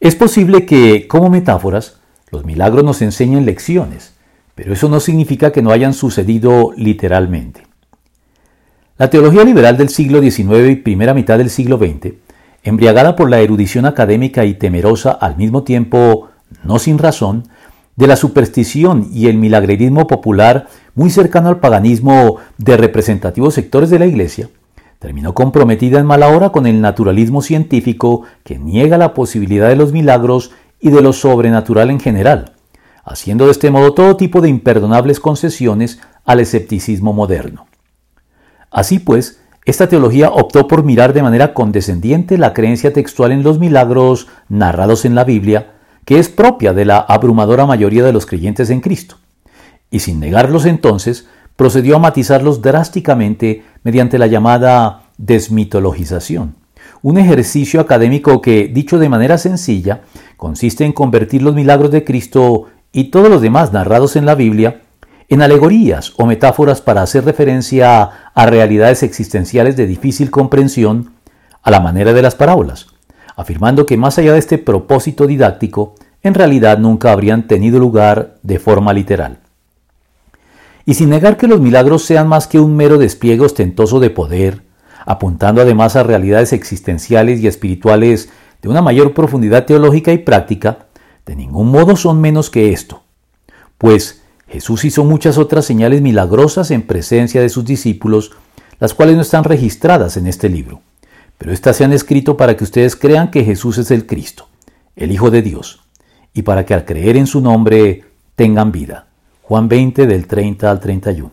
Es posible que, como metáforas, los milagros nos enseñen lecciones, pero eso no significa que no hayan sucedido literalmente. La teología liberal del siglo XIX y primera mitad del siglo XX, embriagada por la erudición académica y temerosa al mismo tiempo, no sin razón, de la superstición y el milagrerismo popular muy cercano al paganismo de representativos sectores de la Iglesia, terminó comprometida en mala hora con el naturalismo científico que niega la posibilidad de los milagros y de lo sobrenatural en general, haciendo de este modo todo tipo de imperdonables concesiones al escepticismo moderno. Así pues, esta teología optó por mirar de manera condescendiente la creencia textual en los milagros narrados en la Biblia, que es propia de la abrumadora mayoría de los creyentes en Cristo. Y sin negarlos entonces, procedió a matizarlos drásticamente mediante la llamada desmitologización, un ejercicio académico que, dicho de manera sencilla, consiste en convertir los milagros de Cristo y todos los demás narrados en la Biblia en alegorías o metáforas para hacer referencia a, realidades existenciales de difícil comprensión a la manera de las parábolas, afirmando que más allá de este propósito didáctico, en realidad nunca habrían tenido lugar de forma literal. Y sin negar que los milagros sean más que un mero despliegue ostentoso de poder, apuntando además a realidades existenciales y espirituales de una mayor profundidad teológica y práctica, de ningún modo son menos que esto, pues Jesús hizo muchas otras señales milagrosas en presencia de sus discípulos, las cuales no están registradas en este libro, pero éstas se han escrito para que ustedes crean que Jesús es el Cristo, el Hijo de Dios, y para que al creer en su nombre tengan vida. Juan 20 del 30 al 31.